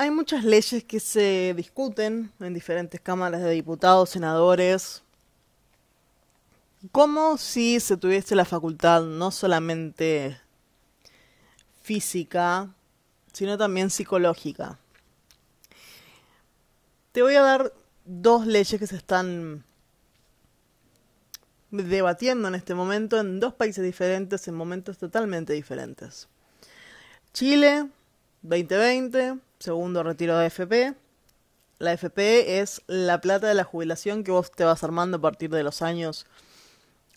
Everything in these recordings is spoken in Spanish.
hay muchas leyes que se discuten en diferentes cámaras de diputados, senadores, como si se tuviese la facultad no solamente física, sino también psicológica. Te voy a dar dos leyes que se están debatiendo en este momento en dos países diferentes, en momentos totalmente diferentes. Chile, 2020, segundo retiro de AFP. La AFP es la plata de la jubilación que vos te vas armando a partir de los años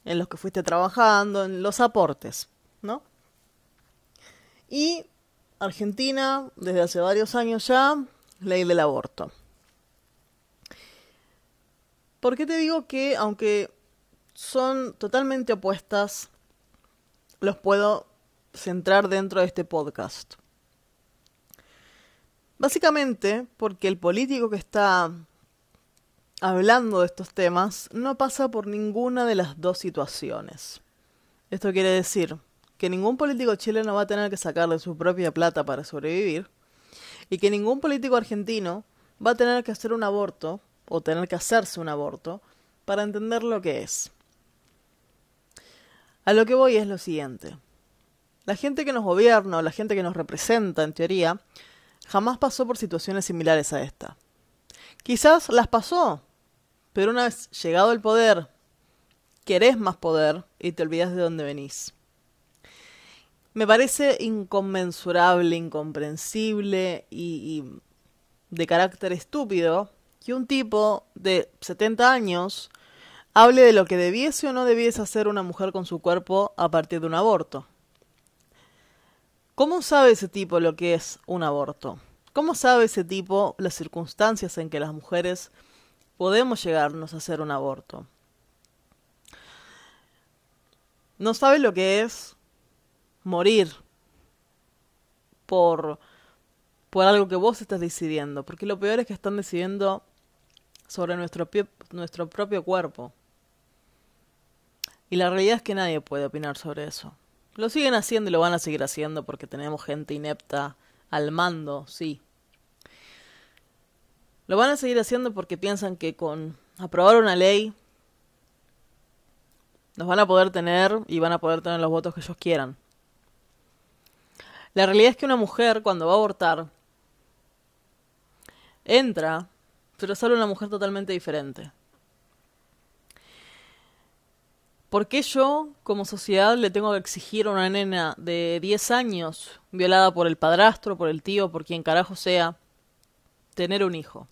en los que fuiste trabajando, en los aportes, ¿no? Y Argentina, desde hace varios años ya, ley del aborto. ¿Por qué te digo que aunque son totalmente opuestas, los puedo centrar dentro de este podcast? Básicamente porque el político que está hablando de estos temas no pasa por ninguna de las dos situaciones. Esto quiere decir que ningún político chileno va a tener que sacarle su propia plata para sobrevivir y que ningún político argentino va a tener que hacer un aborto o tener que hacerse un aborto para entender lo que es. A lo que voy es lo siguiente. La gente que nos gobierna o la gente que nos representa, en teoría, jamás pasó por situaciones similares a esta. Quizás las pasó, pero una vez llegado el poder, querés más poder y te olvidas de dónde venís. Me parece inconmensurable, incomprensible y, de carácter estúpido que un tipo de 70 años hable de lo que debiese o no debiese hacer una mujer con su cuerpo a partir de un aborto. ¿Cómo sabe ese tipo lo que es un aborto? ¿Cómo sabe ese tipo las circunstancias en que las mujeres podemos llegarnos a hacer un aborto. No sabe lo que es morir por, por algo que vos estás decidiendo, porque lo peor es que están decidiendo sobre nuestro, nuestro propio cuerpo. Y la realidad es que nadie puede opinar sobre eso. Lo siguen haciendo y lo van a seguir haciendo porque tenemos gente inepta al mando, sí, lo van a seguir haciendo porque piensan que con aprobar una ley nos van a poder tener y van a poder tener los votos que ellos quieran. La realidad es que una mujer cuando va a abortar entra, pero sale una mujer totalmente diferente. ¿Por qué yo, como sociedad, le tengo que exigir a una nena de 10 años, violada por el padrastro, por el tío, por quien carajo sea, tener un hijo?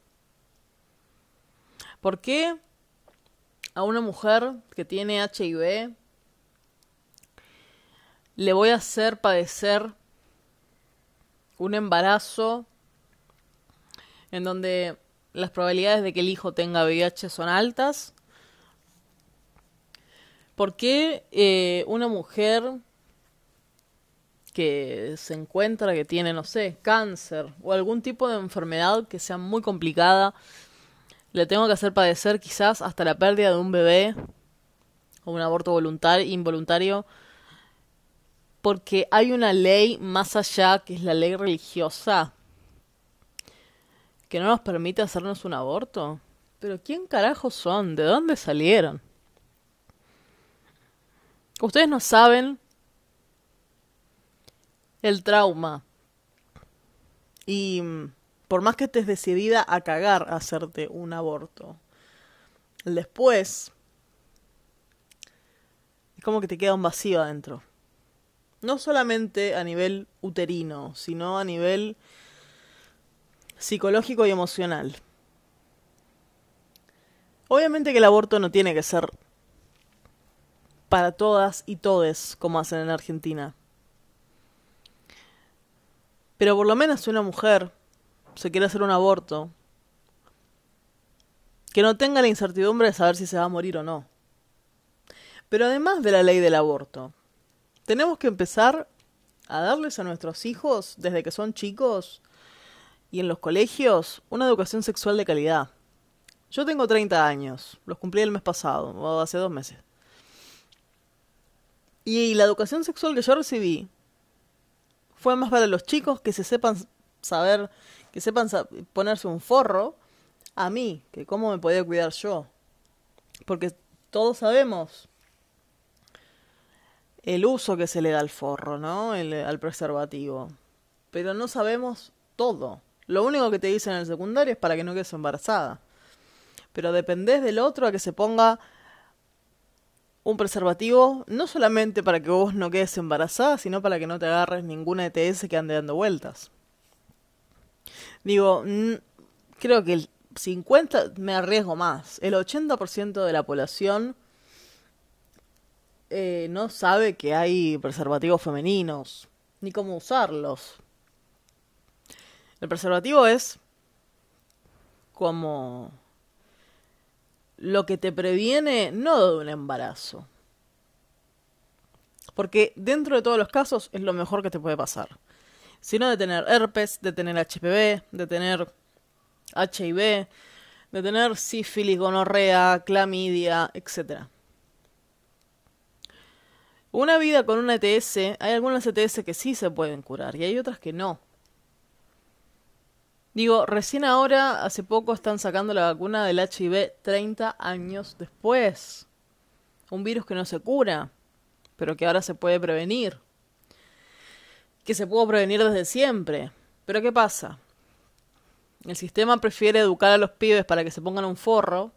¿Por qué a una mujer que tiene HIV le voy a hacer padecer un embarazo en donde las probabilidades de que el hijo tenga VIH son altas? ¿Por qué eh, una mujer que se encuentra que tiene, no sé, cáncer o algún tipo de enfermedad que sea muy complicada le tengo que hacer padecer quizás hasta la pérdida de un bebé o un aborto voluntario, involuntario, porque hay una ley más allá, que es la ley religiosa, que no nos permite hacernos un aborto. Pero ¿quién carajo son? ¿De dónde salieron? Ustedes no saben el trauma. Y por más que estés decidida a cagar a hacerte un aborto, después es como que te queda un vacío adentro. No solamente a nivel uterino, sino a nivel psicológico y emocional. Obviamente que el aborto no tiene que ser para todas y todes como hacen en Argentina. Pero por lo menos una mujer se quiere hacer un aborto, que no tenga la incertidumbre de saber si se va a morir o no. Pero además de la ley del aborto, tenemos que empezar a darles a nuestros hijos, desde que son chicos y en los colegios, una educación sexual de calidad. Yo tengo 30 años, los cumplí el mes pasado, o hace dos meses. Y la educación sexual que yo recibí fue más para los chicos que se sepan saber que sepan ponerse un forro a mí, que cómo me podía cuidar yo. Porque todos sabemos el uso que se le da al forro, ¿no? al preservativo. Pero no sabemos todo. Lo único que te dicen en el secundario es para que no quedes embarazada. Pero dependés del otro a que se ponga un preservativo, no solamente para que vos no quedes embarazada, sino para que no te agarres ninguna ETS que ande dando vueltas. Digo, creo que el 50, me arriesgo más, el 80% de la población eh, no sabe que hay preservativos femeninos, ni cómo usarlos. El preservativo es como lo que te previene no de un embarazo. Porque dentro de todos los casos es lo mejor que te puede pasar. Sino de tener herpes, de tener HPV, de tener HIV, de tener sífilis, gonorrea, clamidia, etc. Una vida con una ETS, hay algunas ETS que sí se pueden curar y hay otras que no. Digo, recién ahora, hace poco, están sacando la vacuna del HIV 30 años después. Un virus que no se cura, pero que ahora se puede prevenir. Que se pudo prevenir desde siempre. Pero ¿qué pasa? El sistema prefiere educar a los pibes para que se pongan un forro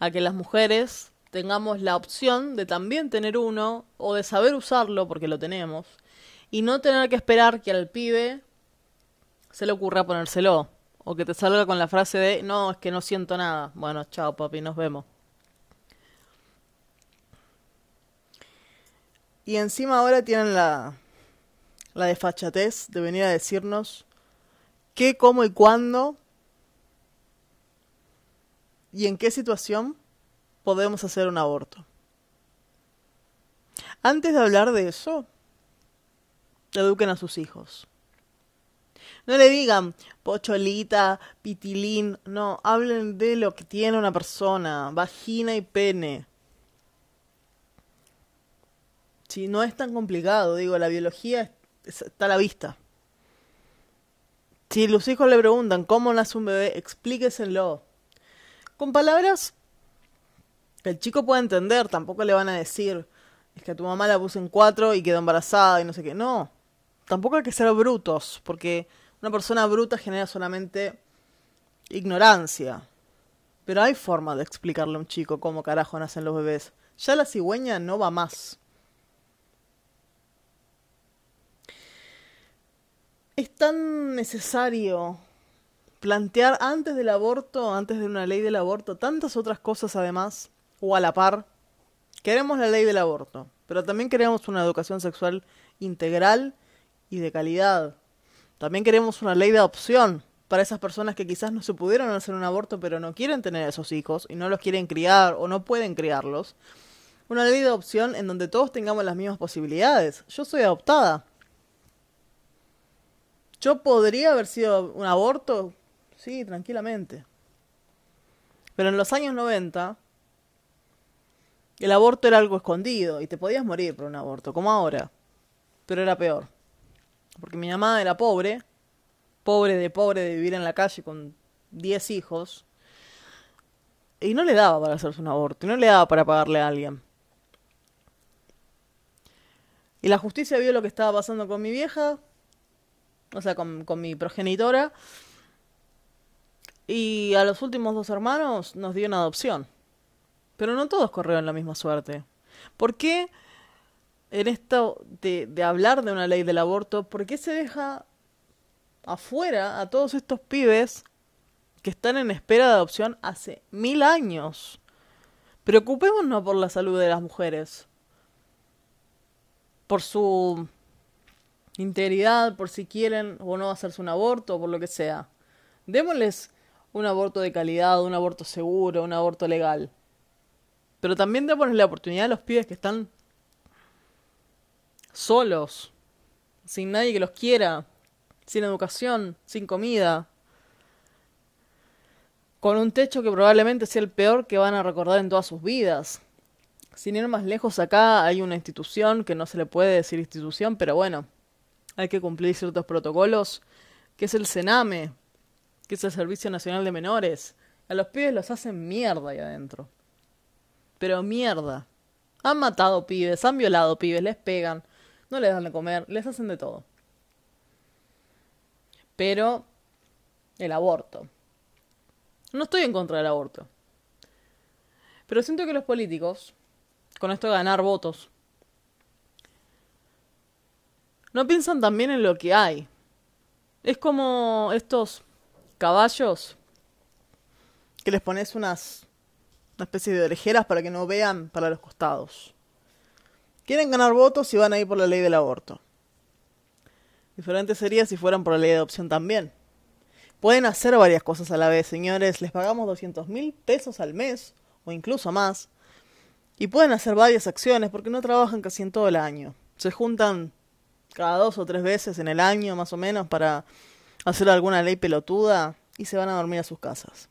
a que las mujeres tengamos la opción de también tener uno o de saber usarlo porque lo tenemos y no tener que esperar que al pibe se le ocurra ponérselo. O que te salga con la frase de, no, es que no siento nada. Bueno, chao papi, nos vemos. Y encima ahora tienen la, la desfachatez de venir a decirnos qué, cómo y cuándo y en qué situación podemos hacer un aborto. Antes de hablar de eso, eduquen a sus hijos. No le digan pocholita, pitilín, no, hablen de lo que tiene una persona, vagina y pene. Si no es tan complicado, digo, la biología está a la vista. Si los hijos le preguntan cómo nace un bebé, explíqueselo. Con palabras que el chico pueda entender, tampoco le van a decir, es que a tu mamá la puse en cuatro y quedó embarazada y no sé qué. No, tampoco hay que ser brutos, porque una persona bruta genera solamente ignorancia. Pero hay forma de explicarle a un chico cómo carajo nacen los bebés. Ya la cigüeña no va más. Es tan necesario plantear antes del aborto, antes de una ley del aborto, tantas otras cosas además, o a la par. Queremos la ley del aborto, pero también queremos una educación sexual integral y de calidad. También queremos una ley de adopción para esas personas que quizás no se pudieron hacer un aborto pero no quieren tener esos hijos y no los quieren criar o no pueden criarlos. Una ley de adopción en donde todos tengamos las mismas posibilidades. Yo soy adoptada. ¿Yo podría haber sido un aborto? Sí, tranquilamente. Pero en los años 90, el aborto era algo escondido y te podías morir por un aborto, como ahora. Pero era peor porque mi mamá era pobre, pobre de pobre de vivir en la calle con 10 hijos, y no le daba para hacerse un aborto, y no le daba para pagarle a alguien. Y la justicia vio lo que estaba pasando con mi vieja, o sea, con, con mi progenitora, y a los últimos dos hermanos nos dio una adopción. Pero no todos corrieron la misma suerte. ¿Por qué? En esto de, hablar de una ley del aborto, ¿por qué se deja afuera a todos estos pibes que están en espera de adopción hace mil años? Preocupémonos por la salud de las mujeres, por su integridad, por si quieren o no hacerse un aborto, por lo que sea. Démosles un aborto de calidad, un aborto seguro, un aborto legal. Pero también démosles la oportunidad a los pibes que están solos, sin nadie que los quiera, sin educación, sin comida, con un techo que probablemente sea el peor que van a recordar en todas sus vidas. Sin ir más lejos, acá hay una institución que no se le puede decir institución, pero bueno, hay que cumplir ciertos protocolos, que es el Sename, que es el Servicio Nacional de Menores. A los pibes los hacen mierda ahí adentro. Pero mierda. Han matado pibes, han violado pibes, les pegan, no les dan de comer, les hacen de todo. Pero el aborto. No estoy en contra del aborto. Pero siento que los políticos, con esto de ganar votos, no piensan también en lo que hay. Es como estos caballos que les pones unas una especie de orejeras para que no vean para los costados. Quieren ganar votos y van a ir por la ley del aborto. Diferente sería si fueran por la ley de adopción también. Pueden hacer varias cosas a la vez, señores. Les pagamos 200 mil pesos al mes, o incluso más. Y pueden hacer varias acciones porque no trabajan casi en todo el año. Se juntan cada dos o tres veces en el año, más o menos, para hacer alguna ley pelotuda y se van a dormir a sus casas.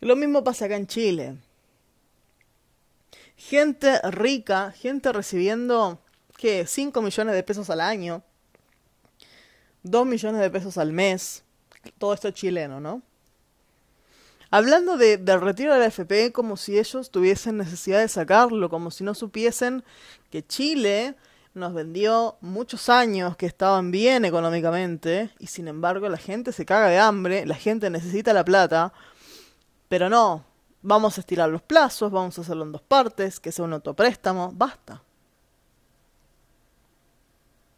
Lo mismo pasa acá en Chile. Gente rica, gente recibiendo, ¿qué? 5 millones de pesos al año, 2 millones de pesos al mes, todo esto chileno, ¿no? Hablando de, del retiro de la FP como si ellos tuviesen necesidad de sacarlo, como si no supiesen que Chile nos vendió muchos años que estaban bien económicamente y sin embargo la gente se caga de hambre, la gente necesita la plata pero no, vamos a estirar los plazos, vamos a hacerlo en dos partes, que sea un autopréstamo, basta.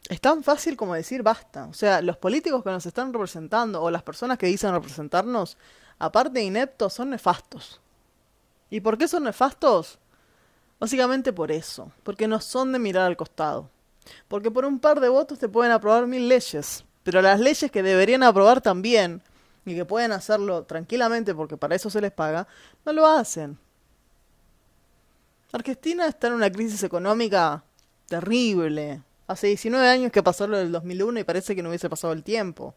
Es tan fácil como decir basta. O sea, los políticos que nos están representando o las personas que dicen representarnos, aparte de ineptos, son nefastos. ¿Y por qué son nefastos? Básicamente por eso, porque no son de mirar al costado. Porque por un par de votos te pueden aprobar mil leyes, pero las leyes que deberían aprobar también y que pueden hacerlo tranquilamente porque para eso se les paga, no lo hacen. Argentina está en una crisis económica terrible. Hace 19 años que pasó lo del 2001 y parece que no hubiese pasado el tiempo.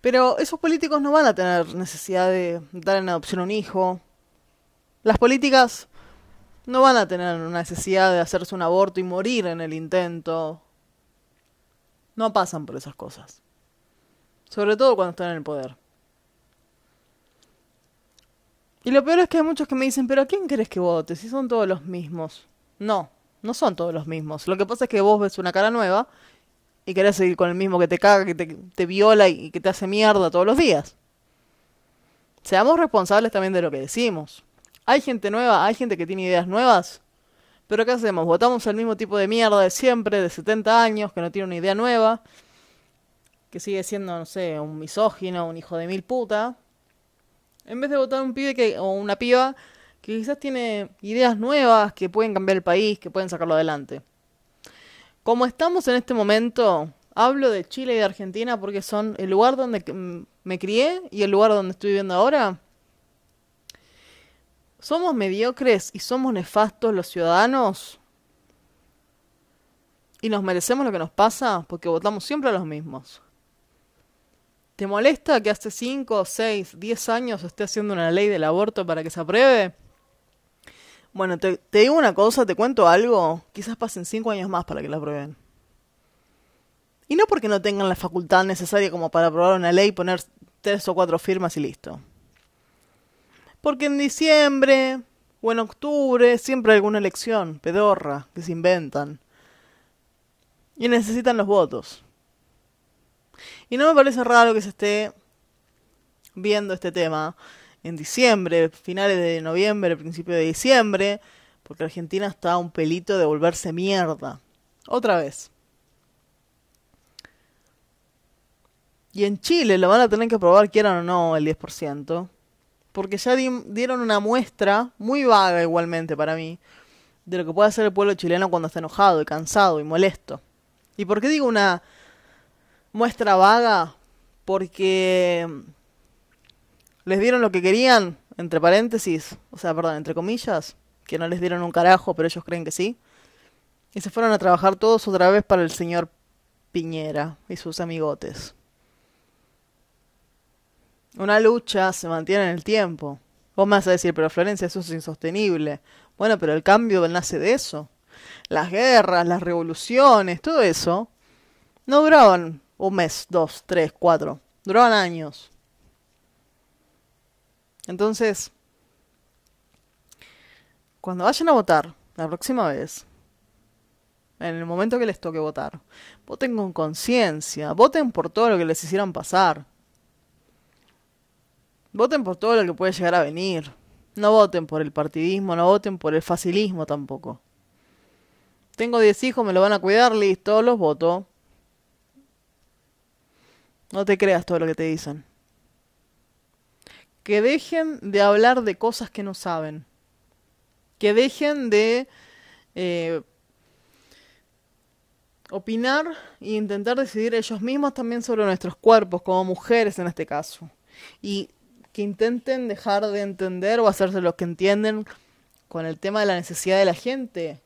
Pero esos políticos no van a tener necesidad de dar en adopción a un hijo. Las políticas no van a tener una necesidad de hacerse un aborto y morir en el intento no pasan por esas cosas. Sobre todo cuando están en el poder. Y lo peor es que hay muchos que me dicen, pero ¿a quién querés que vote? Si son todos los mismos. No, no son todos los mismos. Lo que pasa es que vos ves una cara nueva y querés seguir con el mismo que te caga, que te, te viola y que te hace mierda todos los días. Seamos responsables también de lo que decimos. Hay gente nueva, hay gente que tiene ideas nuevas pero ¿qué hacemos? Votamos el mismo tipo de mierda de siempre, de 70 años, que no tiene una idea nueva, que sigue siendo, no sé, un misógino, un hijo de mil puta. En vez de votar un pibe que, o una piba que quizás tiene ideas nuevas, que pueden cambiar el país, que pueden sacarlo adelante. Como estamos en este momento, hablo de Chile y de Argentina porque son el lugar donde me crié y el lugar donde estoy viviendo ahora ¿Somos mediocres y somos nefastos los ciudadanos? ¿Y nos merecemos lo que nos pasa? Porque votamos siempre a los mismos. ¿Te molesta que hace 5, 6, 10 años esté haciendo una ley del aborto para que se apruebe? Bueno, te, digo una cosa, te cuento algo. Quizás pasen 5 años más para que la aprueben. Y no porque no tengan la facultad necesaria como para aprobar una ley, poner tres o cuatro firmas y listo. Porque en diciembre o en octubre siempre hay alguna elección pedorra que se inventan. Y necesitan los votos. Y no me parece raro que se esté viendo este tema en diciembre, finales de noviembre, principio de diciembre, porque Argentina está a un pelito de volverse mierda. Otra vez. Y en Chile lo van a tener que aprobar, quieran o no, el 10% porque ya dieron una muestra, muy vaga igualmente para mí, de lo que puede hacer el pueblo chileno cuando está enojado y cansado y molesto. ¿Y por qué digo una muestra vaga? Porque les dieron lo que querían, entre paréntesis, o sea, perdón, entre comillas, que no les dieron un carajo, pero ellos creen que sí. Y se fueron a trabajar todos otra vez para el señor Piñera y sus amigotes. Una lucha se mantiene en el tiempo. Vos me vas a decir, pero Florencia, eso es insostenible. Bueno, pero el cambio nace de eso. Las guerras, las revoluciones, todo eso no duraban un mes, dos, tres, cuatro, duraban años. Entonces, cuando vayan a votar la próxima vez, en el momento que les toque votar, voten con conciencia, voten por todo lo que les hicieran pasar. Voten por todo lo que puede llegar a venir. No voten por el partidismo, no voten por el facilismo tampoco. Tengo 10 hijos, me lo van a cuidar, listo, los voto. No te creas todo lo que te dicen. Que dejen de hablar de cosas que no saben que dejen de eh, opinar e intentar decidir ellos mismos también sobre nuestros cuerpos, como mujeres en este caso. Y que intenten dejar de entender o hacerse lo que entienden con el tema de la necesidad de la gente,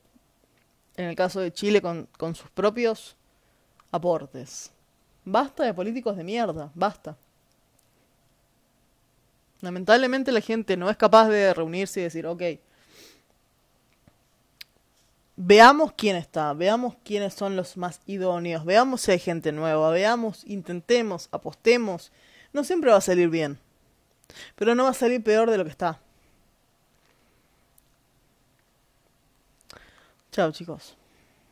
en el caso de Chile con, con sus propios aportes. Basta de políticos de mierda, basta. Lamentablemente la gente no es capaz de reunirse y decir, ok, veamos quién está, veamos quiénes son los más idóneos, veamos si hay gente nueva, veamos, intentemos, apostemos. No siempre va a salir bien, pero no va a salir peor de lo que está. Chao chicos.